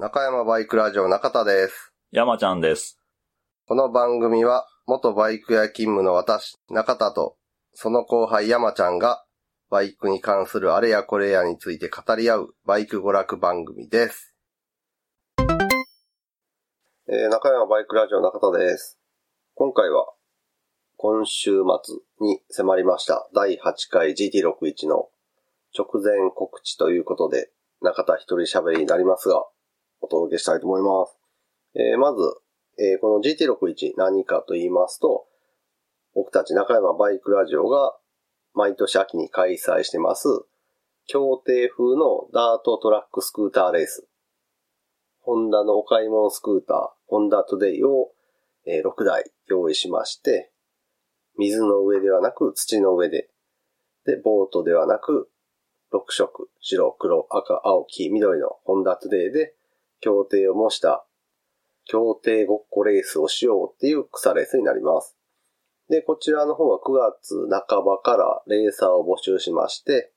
中山バイクラジオ中田です。山ちゃんです。この番組は、元バイク屋勤務の私、中田と、その後輩山ちゃんが、バイクに関するあれやこれやについて語り合う、バイク娯楽番組です。えー中山バイクラジオ中田です。今回は、今週末に迫りました、第8回 GT61 の直前告知ということで、中田一人喋りになりますが、お届けしたいと思います。えーまず、えーこの GT61 何かと言いますと、僕たち中山バイクラジオが毎年秋に開催してます、協定風のダートトラックスクーターレース。ホンダのお買い物スクーター、ホンダトゥデイを、えー6台用意しまして、水の上ではなく土の上で、で、ボートではなく6色、白、黒、赤、青、黄、緑のホンダトゥデイで、協定を模した協定ごっこレースをしようっていう草レースになります。で、こちらの方は9月半ばからレーサーを募集しまして、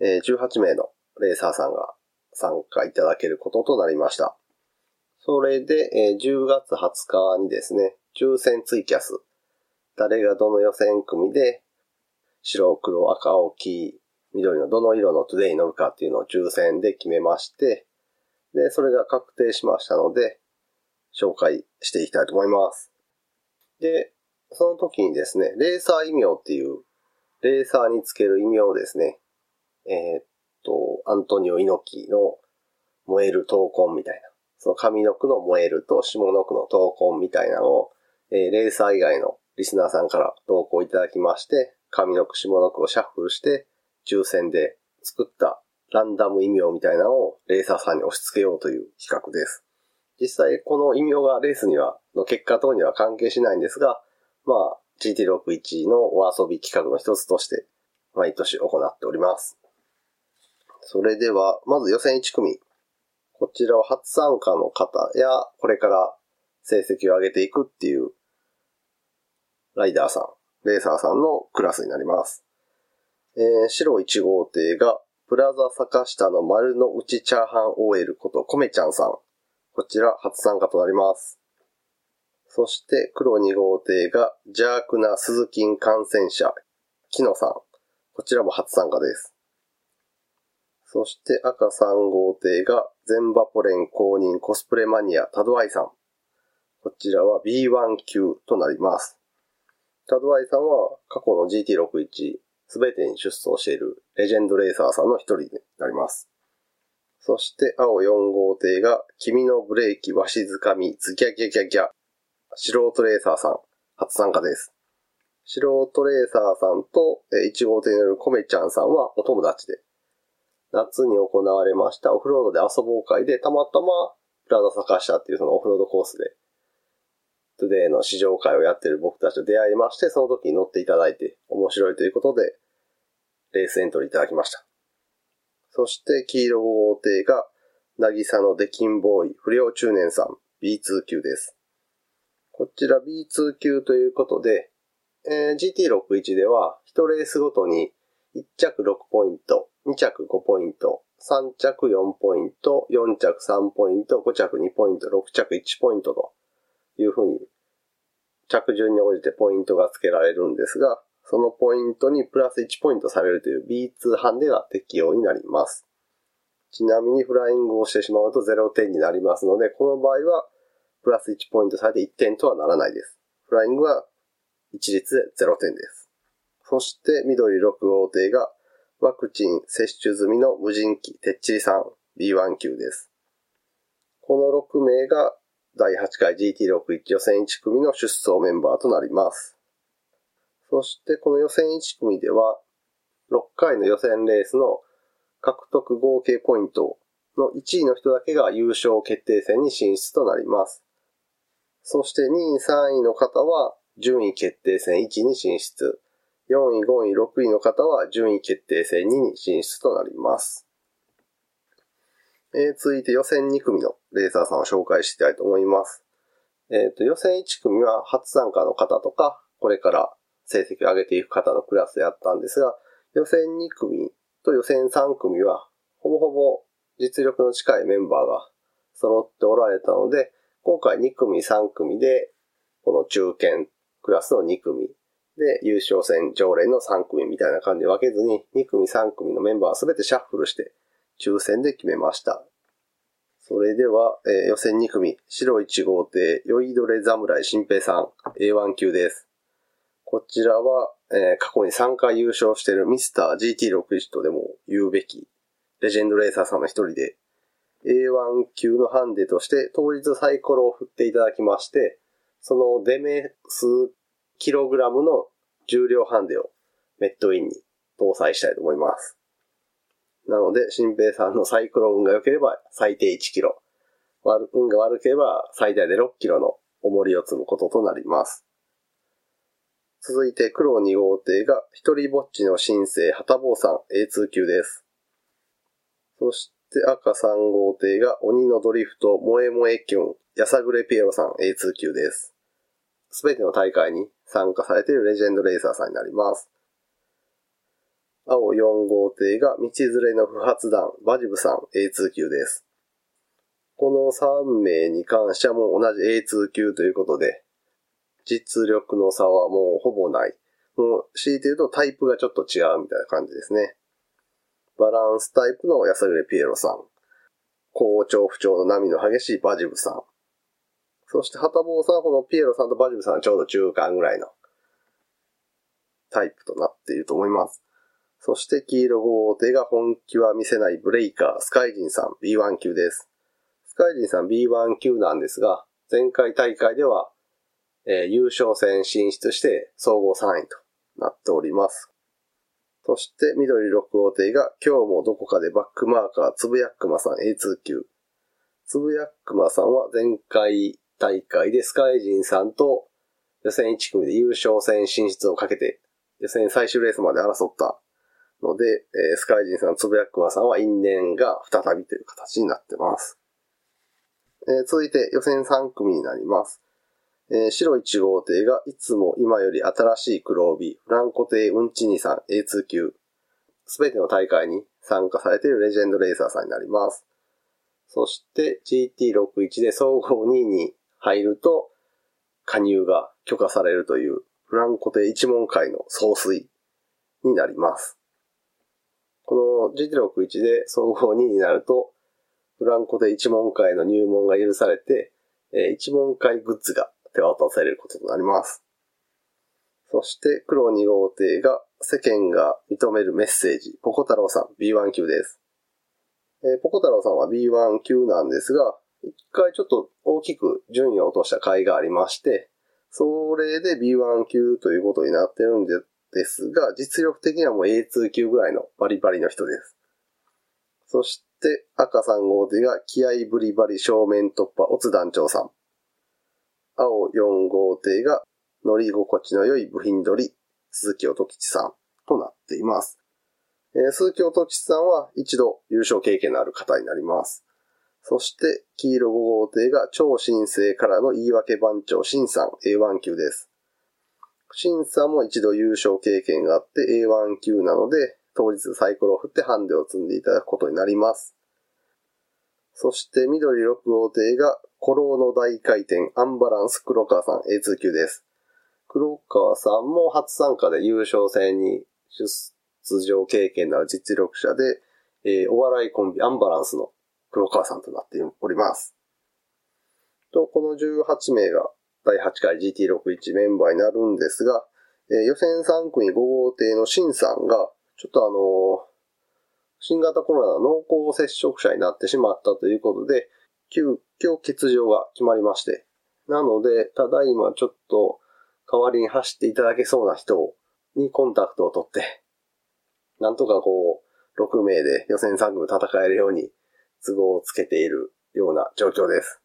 18名のレーサーさんが参加いただけることとなりました。それで、10月20日にですね、抽選ツイキャス、誰がどの予選組で、白、黒、赤、青、黄、緑のどの色のトゥデイに乗るかっていうのを抽選で決めまして、で、それが確定しましたので、紹介していきたいと思います。で、その時にですね、レーサー異名っていう、レーサーにつける異名をですね、えーっと、アントニオ猪木の燃える闘魂みたいな、その上の句の燃えると下の句の闘魂みたいなのを、えーレーサー以外のリスナーさんから投稿いただきまして、上の句下の句をシャッフルして、抽選で作ったランダム異名みたいなのをレーサーさんに押し付けようという企画です。実際この異名がレースには、の結果等には関係しないんですが、まあ、GT61 のお遊び企画の一つとして、毎年行っております。それでは、まず予選1組。こちらは初参加の方や、これから成績を上げていくっていう、ライダーさん、レーサーさんのクラスになります。えー白1号艇が、プラザ坂下の丸の内チャーハン OL ことコメちゃんさん。こちら初参加となります。そして黒2号艇が邪悪な鈴金感染者、木野さん。こちらも初参加です。そして赤3号艇が全バポレン公認コスプレマニアタドアイさん。こちらは B1 級となります。タドアイさんは過去の GT61 すべてに出走しているレジェンドレーサーさんの一人になります。そして青4号艇が君のブレーキわしづかみズギャギャギャギャ素人レーサーさん初参加です。素人レーサーさんと1号艇によるコメちゃんさんはお友達で夏に行われましたオフロードで遊ぼう会でたまたまプラザ坂下っていうそのオフロードコースでトゥデイの試乗会をやってる僕たちと出会いまして、その時に乗っていただいて面白いということで、レースエントリーいただきました。そして、黄色5号艇が、なぎさのデキンボーイ、不良中年さん、B2 級です。こちら B2 級ということで、えー GT61 では、1レースごとに1着6ポイント、2着5ポイント、3着4ポイント、4着3ポイント、5着2ポイント、6着1ポイントというふうに、着順に応じてポイントが付けられるんですが、そのポイントにプラス1ポイントされるという B2 ハンデが適用になります。ちなみにフライングをしてしまうと0点になりますので、この場合はプラス1ポイントされて1点とはならないです。フライングは一律で0点です。そして緑6号艇がワクチン接種済みの無人機てっちりさん B1 級です。この6名が第8回 GT61 予選1組の出走メンバーとなります。そしてこの予選1組では、6回の予選レースの獲得合計ポイントの1位の人だけが優勝決定戦に進出となります。そして2位、3位の方は順位決定戦1に進出。4位、5位、6位の方は順位決定戦2に進出となります。えー続いて予選2組のレーサーさんを紹介したいと思います。えっ、と、予選1組は初参加の方とか、これから成績を上げていく方のクラスでやったんですが、予選2組と予選3組は、ほぼほぼ実力の近いメンバーが揃っておられたので、今回2組3組で、この中堅クラスの2組で優勝戦常連の3組みたいな感じで分けずに、2組3組のメンバーすべてシャッフルして抽選で決めました。それでは、えー、予選2組、白1号艇、酔いどれ侍新平さん、A1 級です。こちらは、えー、過去に3回優勝しているミスター GT61 とでも言うべき、レジェンドレーサーさんの一人で、A1 級のハンデとして当日サイコロを振っていただきまして、そのデメ数キログラムの重量ハンデをメットインに搭載したいと思います。なので、新平さんのサイクロ運が良ければ最低1キロ。運が悪ければ最大で6キロの重りを積むこととなります。続いて黒2号艇が一人ぼっちの新生旗坊さん A2 級です。そして赤3号艇が鬼のドリフト萌え萌えキュンやさぐれピエロさん A2 級です。すべての大会に参加されているレジェンドレーサーさんになります。青4号艇が道連れの不発弾、バジブさん A2 級です。この3名に関してはもう同じ A2 級ということで、実力の差はもうほぼない。もう強いて言うとタイプがちょっと違うみたいな感じですね。バランスタイプの安暮ピエロさん。好調不調の波の激しいバジブさん。そして、ハタボーさんはこのピエロさんとバジブさんはちょうど中間ぐらいのタイプとなっていると思います。そして黄色号艇が本気は見せないブレイカー、スカイジンさん B1 級です。スカイジンさん B1 級なんですが、前回大会では、えー、優勝戦進出して総合3位となっております。そして緑6号艇が今日もどこかでバックマーカーつぶやくまさん A2 級。つぶやくまさんは前回大会でスカイジンさんと予選1組で優勝戦進出をかけて予選最終レースまで争ったので、えー、スカイジンさん、つぶやくまさんは因縁が再びという形になってます。えー、続いて予選3組になります。えー、白1号艇がいつも今より新しい黒帯、フランコ艇うんちにさん A2 級。すべての大会に参加されているレジェンドレーサーさんになります。そして GT61 で総合2位に入ると加入が許可されるというフランコ艇一門会の総帥になります。この GT61 で総合2位になると、フランコで一問会の入門が許されて、え一問会グッズが手渡されることとなります。そして黒2号艇が世間が認めるメッセージ、ポコ太郎さん B1 級です。えー、ポコ太郎さんは B1 級なんですが、一回ちょっと大きく順位を落とした回がありまして、それで B1 級ということになってるんでですが、実力的にはもう A2 級ぐらいのバリバリの人です。そして、赤3号艇が気合ブリバリ正面突破、オツ団長さん。青4号艇が乗り心地の良い部品取り、鈴木音吉さんとなっています。えー、鈴木音吉さんは一度優勝経験のある方になります。そして、黄色5号艇が超新星からの言い訳番長新さん A1 級です。審査も一度優勝経験があって A1 級なので、当日サイコロを振ってハンデを積んでいただくことになります。そして緑6号艇が古老の大回転アンバランス黒川さん A2 級です。黒川さんも初参加で優勝戦に出場経験のある実力者で、えー、お笑いコンビアンバランスの黒川さんとなっております。と、この18名が第8回 GT61 メンバーになるんですが、えー、予選3組5号艇のシンさんが、ちょっとあのー、新型コロナの濃厚接触者になってしまったということで、急遽欠場が決まりまして、なので、ただいまちょっと代わりに走っていただけそうな人にコンタクトを取って、なんとかこう、6名で予選3組戦えるように都合をつけているような状況です。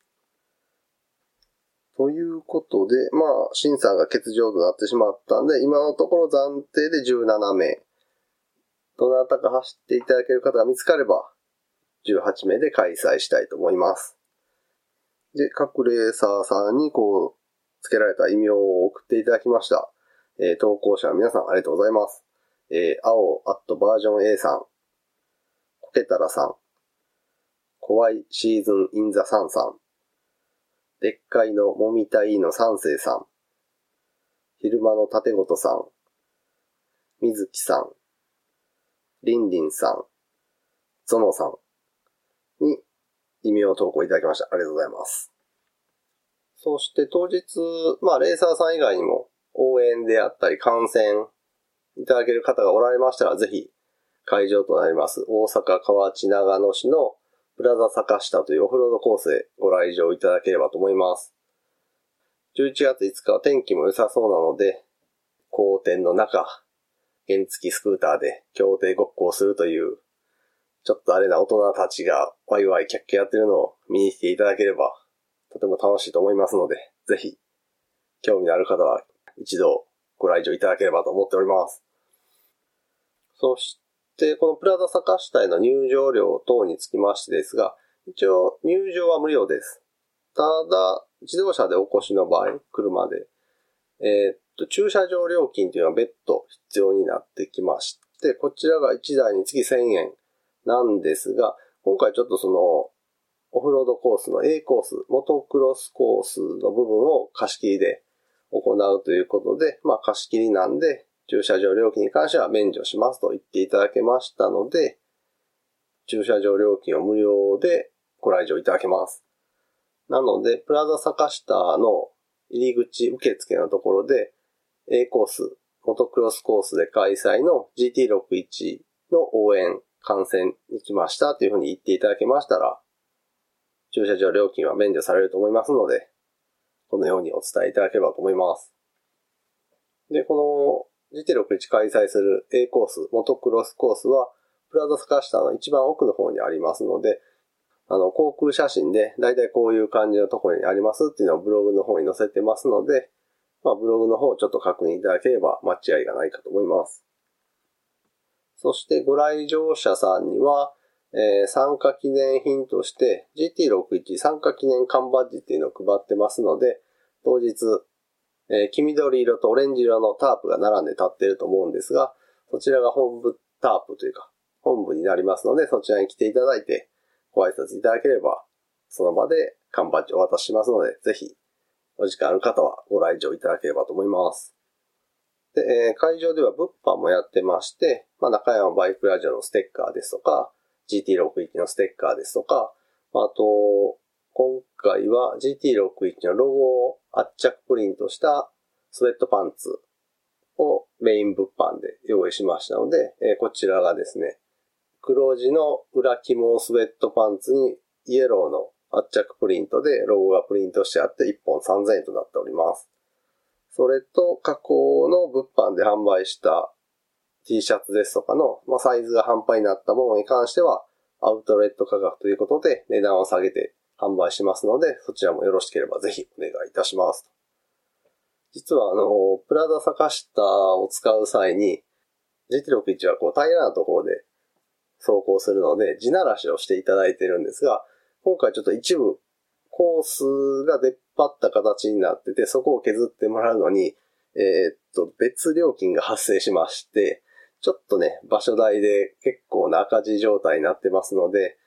ということで、まあ、審査が欠場となってしまったんで、今のところ暫定で17名。どなたか走っていただける方が見つかれば、18名で開催したいと思います。で、各レーサーさんにこう、付けられた異名を送っていただきました。えー、投稿者の皆さんありがとうございます。えー、青アットバージョン A さん、コケタラさん、怖いシーズンインザサンさん。でっかいのもみたいの三世さん。昼間の縦ごとさん。水木さん。りんりんさん。ゾノさん。に、異名投稿いただきました。ありがとうございます。そして当日、まあ、レーサーさん以外にも、応援であったり、観戦いただける方がおられましたら、ぜひ、会場となります、大阪河内長野市のプラザ坂下というオフロードコースへご来場いただければと思います。11月5日は天気も良さそうなので、公店の中、原付スクーターで協定ごっこをするという、ちょっとあれな大人たちがワイワイキャッキャやってるのを見に来ていただければ、とても楽しいと思いますので、ぜひ、興味のある方は一度ご来場いただければと思っております。そしで、このプラザ坂下への入場料等につきましてですが、一応入場は無料です。ただ、自動車でお越しの場合、車で、えー、っと、駐車場料金というのは別途必要になってきまして、こちらが1台につき1000円なんですが、今回ちょっとその、オフロードコースの A コース、モトクロスコースの部分を貸し切りで行うということで、まあ貸し切りなんで、駐車場料金に関しては免除しますと言っていただけましたので、駐車場料金を無料でご来場いただけます。なので、プラザ坂下の入り口受付のところで、A コース、モトクロスコースで開催の GT61 の応援、観戦に来ましたというふうに言っていただけましたら、駐車場料金は免除されると思いますので、このようにお伝えいただければと思います。で、この GT61 開催する A コース、モトクロスコースは、プラザスカスターの一番奥の方にありますので、あの、航空写真で、だいたいこういう感じのところにありますっていうのをブログの方に載せてますので、まあ、ブログの方をちょっと確認いただければ間違いがないかと思います。そしてご来場者さんには、えー、参加記念品として GT61 参加記念缶バッジっていうのを配ってますので、当日えー、黄緑色とオレンジ色のタープが並んで立ってると思うんですが、そちらが本部タープというか、本部になりますので、そちらに来ていただいて、ご挨拶いただければ、その場で缶バッジをお渡ししますので、ぜひ、お時間ある方はご来場いただければと思います。で、えー、会場では物販もやってまして、まあ、中山バイクラジオのステッカーですとか、GT61 のステッカーですとか、あと、今回は GT61 のロゴを圧着プリントしたスウェットパンツをメイン物販で用意しましたので、え、こちらがですね、黒地の裏肝スウェットパンツにイエローの圧着プリントでロゴがプリントしてあって1本3000円となっております。それと加工の物販で販売した T シャツですとかの、まあ、サイズが半端になったものに関してはアウトレット価格ということで値段を下げて販売しますので、そちらもよろしければぜひお願いいたします。実はあの、プラザ坂下を使う際に、GT61 はこう平らなところで走行するので、地ならしをしていただいてるんですが、今回ちょっと一部コースが出っ張った形になってて、そこを削ってもらうのに、えー、っと、別料金が発生しまして、ちょっとね、場所代で結構な赤字状態になってますので、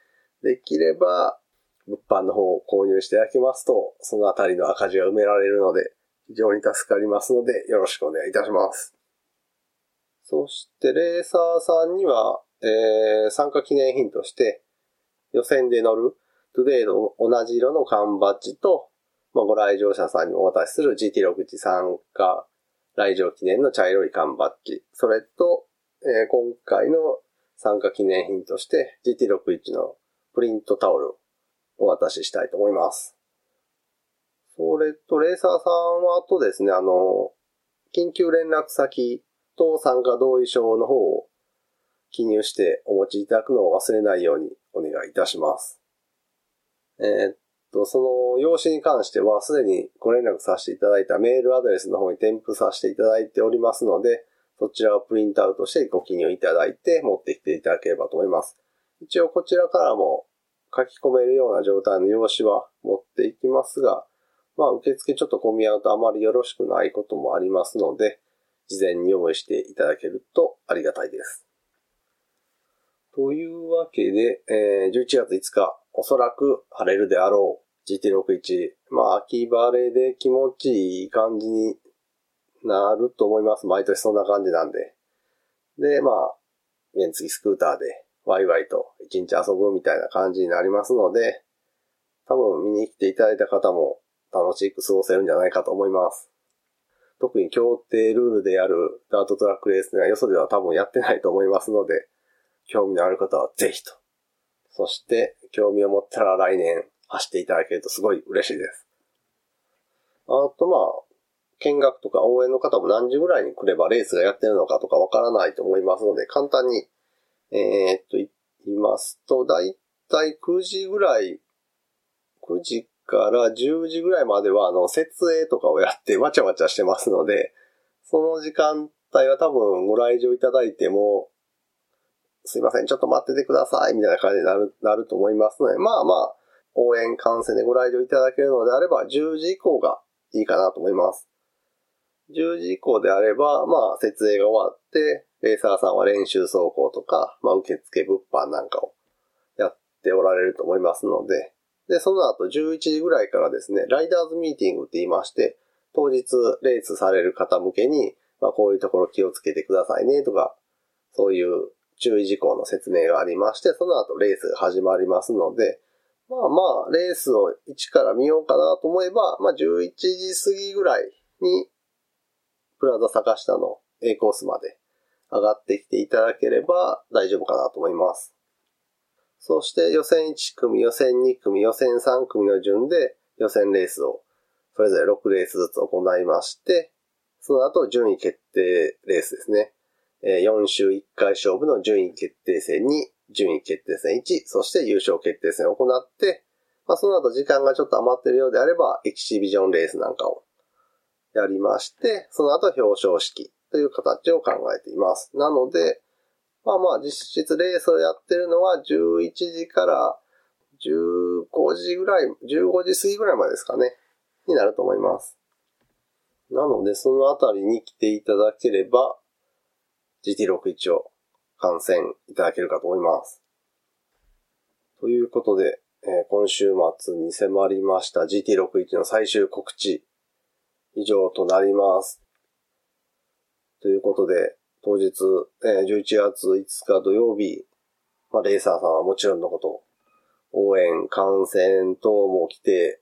できれば物販の方を購入していただきますと、そのあたりの赤字が埋められるので、非常に助かりますので、よろしくお願いいたします。そして、レーサーさんには、えー、参加記念品として、予選で乗るトゥデイの同じ色の缶バッジと、まあ、ご来場者さんにお渡しする GT61 参加来場記念の茶色い缶バッジ、それと、えー、今回の参加記念品として GT61 のプリントタオルをお渡ししたいと思います。それと、レーサーさんはあとですね、あの、緊急連絡先と参加同意書の方を記入してお持ちいただくのを忘れないようにお願いいたします。えー、っと、その用紙に関してはすでにご連絡させていただいたメールアドレスの方に添付させていただいておりますので、そちらをプリントアウトしてご記入いただいて持ってきていただければと思います。一応こちらからも書き込めるような状態の用紙は持っていきますが、まあ受付ちょっと混み合うとあまりよろしくないこともありますので、事前に用意していただけるとありがたいです。というわけで、えー、11月5日、おそらく晴れるであろう GT61。まあ、秋晴れで気持ちいい感じになると思います。毎年そんな感じなんで。で、まあ、原付スクーターでワイワイと一日遊ぶみたいな感じになりますので、多分見に来ていただいた方も楽しく過ごせるんじゃないかと思います。特に協定ルールでやるダートトラックレースにはよそでは多分やってないと思いますので、興味のある方はぜひと。そして、興味を持ったら来年走っていただけるとすごい嬉しいです。あとまあ、見学とか応援の方も何時ぐらいに来ればレースがやってるのかとかわからないと思いますので、簡単に、えー、っと、言いますと、だいたい9時ぐらい、9時から10時ぐらいまでは、あの、設営とかをやってわちゃわちゃしてますので、その時間帯は多分ご来場いただいても、すいません、ちょっと待っててください、みたいな感じになる、なると思いますので、まあまあ、応援観戦でご来場いただけるのであれば、10時以降がいいかなと思います。10時以降であれば、まあ、設営が終わって、レーサーさんは練習走行とか、まあ、受付物販なんかをやっておられると思いますので、で、その後11時ぐらいからですね、ライダーズミーティングって言いまして、当日レースされる方向けに、まあ、こういうところ気をつけてくださいねとか、そういう注意事項の説明がありまして、その後レースが始まりますので、まあまあ、レースを一から見ようかなと思えば、まあ11時過ぎぐらいにプラザ坂下の A コースまで上がってきていただければ大丈夫かなと思います。そして予選1組、予選2組、予選3組の順で予選レースをそれぞれ6レースずつ行いまして、その後順位決定レースですね。4週1回勝負の順位決定戦に順位決定戦1、そして優勝決定戦を行って、まあ、その後時間がちょっと余ってるようであれば、エキシビジョンレースなんかをやりまして、その後表彰式という形を考えています。なので、まあまあ実質レースをやってるのは11時から15時ぐらい、15時過ぎぐらいまでですかね、になると思います。なので、そのあたりに来ていただければ、GT61 を観戦いただけるかと思います。ということで、えー、今週末に迫りました GT61 の最終告知以上となります。ということで、当日、えー、11月5日土曜日、まあ、レーサーさんはもちろんのこと、応援、観戦等も来て、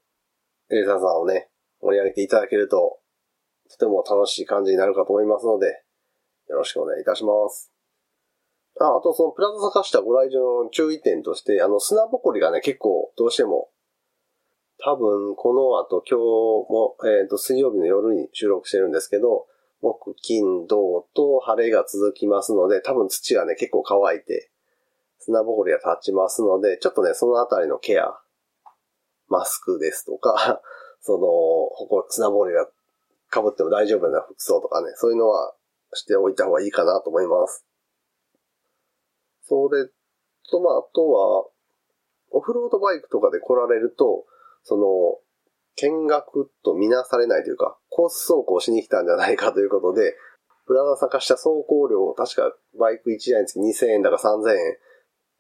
レーサーさんをね、盛り上げていただけると、とても楽しい感じになるかと思いますので、よろしくお願いいたします。あ、あとそのプラザ坂下ご来場の注意点として、あの砂ぼこりがね、結構どうしても多分、この後今日も、えっ、ー、と、水曜日の夜に収録してるんですけど、木、金、土と晴れが続きますので、多分土がね、結構乾いて、砂ぼこりが立ちますので、ちょっとね、そのあたりのケア、マスクですとか、その、ほこ、砂ぼこりが被っても大丈夫な服装とかね、そういうのはしておいた方がいいかなと思います。それと、まあ、あとは、オフロードバイクとかで来られると、その、見学とみなされないというか、コース走行しに来たんじゃないかということで、プラザ坂下走行料、確かバイク1台につき2000円だか3000円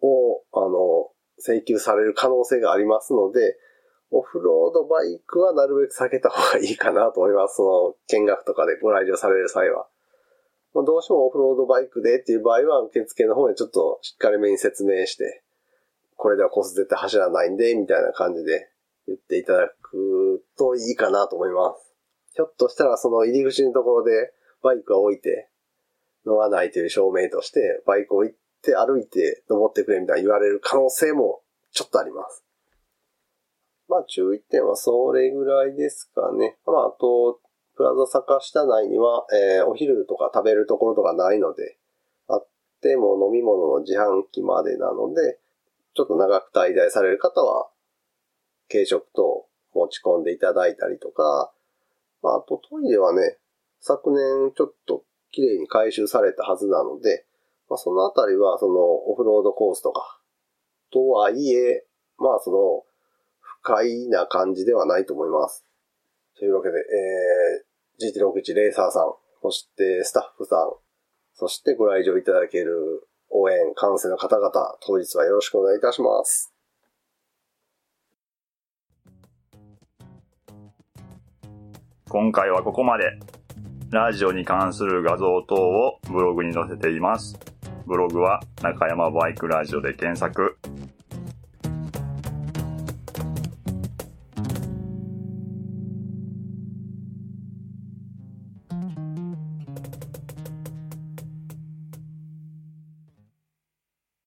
を、あの、請求される可能性がありますので、オフロードバイクはなるべく避けた方がいいかなと思います。その、見学とかでご来場される際は。どうしてもオフロードバイクでっていう場合は、受付の方でちょっとしっかりめに説明して、これではコース絶対走らないんで、みたいな感じで言っていただくといいかなと思います。ひょっとしたらその入り口のところでバイクを置いて乗らないという証明としてバイクを置いて歩いて登ってくれみたいな言われる可能性もちょっとあります。まあ注意点はそれぐらいですかね。まああと、プラザ坂下内には、えー、お昼とか食べるところとかないので、あっても飲み物の自販機までなので、ちょっと長く滞在される方は軽食と持ち込んでいただいたりとか、あ、あとトイレはね、昨年ちょっと綺麗に回収されたはずなので、まあ、そのあたりはそのオフロードコースとか、とはいえ、まあその、不快な感じではないと思います。というわけで、えー、GT61 レーサーさん、そしてスタッフさん、そしてご来場いただける応援、観戦の方々、当日はよろしくお願いいたします。今回はここまで。ラジオに関する画像等をブログに載せています。ブログは中山バイクラジオで検索。